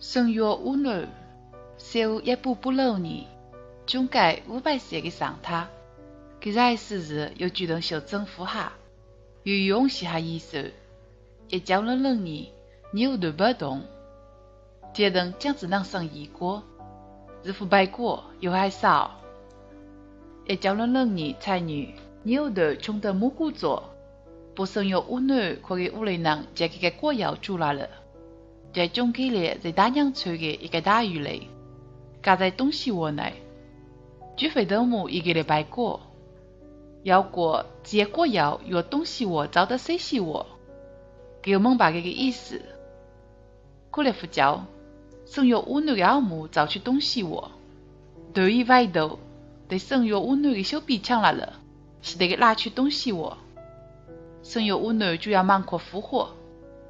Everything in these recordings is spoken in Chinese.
正月五日，小一步不留年，总计五百岁的上太，搿日时日又举动小政府哈，有用些下意思，一江冷冷年，牛头不动，阶等将子能生一过，日复百过又还少，一江冷冷年才女，牛头穷得木骨做，不生有五女，可给屋里人将这个果药煮来了。在中间里，在大娘村的一个大鱼里，夹在东西窝内。举飞头目一个礼拜过，要过结果要用东西窝找到谁西窝，给我们把这个意思。过来副教，生育五女的耳目找去东西窝，对一歪头，对生育五女的小臂抢来了，是得给拉去东西窝。生育五女就要忙活复活，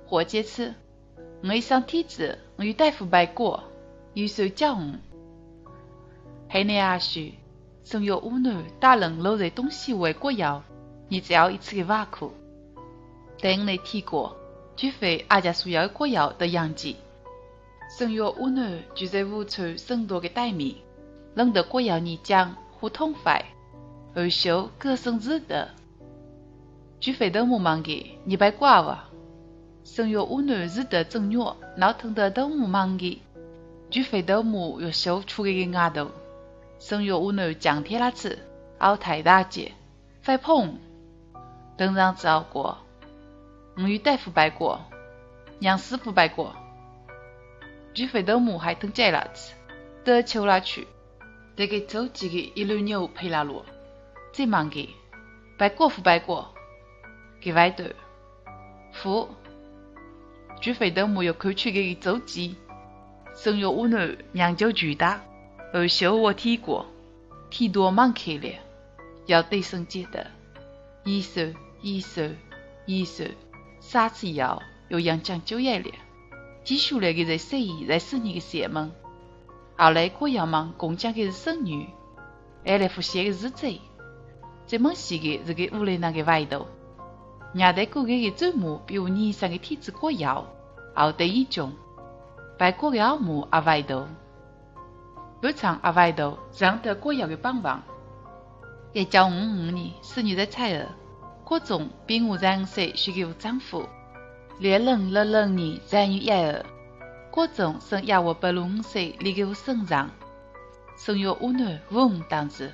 活结次。我一上天子，我与大夫拜过，有手教我。海内阿叔，生有五女大人落在东西为过药，你只要一次的挖苦。等你提过，除非阿家所要的过药的样子。生有五女就在五处生多的待面，冷得过药你讲互通快，而修各生日的。除非都木忙的，你拜挂哇。生育五女日得正月，闹腾得头目忙的，举飞头目又修出个个额头。生育五女降天那次，熬太大节，快碰，等上子熬过，我与大夫拜过，杨师傅拜过，举飞头目还等接那次，得求那去，得给走几个一轮牛陪那路，最忙的，拜过夫拜过，给外头，夫。举飞头目要看去给周记，生育五女娘就巨大，而小我体过，体多忙开了，要对生接的，一手一手一手，三次要又养讲究一了，接下来的在生意在生意的邪门，后来过要忙共讲的是生女，还来复写的日子，最忙死的是给屋里那个外头。伢在过个个祖母，比我年上的天子过药，后得一种，拜过个耳目阿外头，不唱阿外头上得过药的帮忙。一九五五年四月的彩儿，各种比我长岁许给我丈夫，连人六六年三月一日，各种生亚我八六五岁，离给我身上，生有五男五女当子。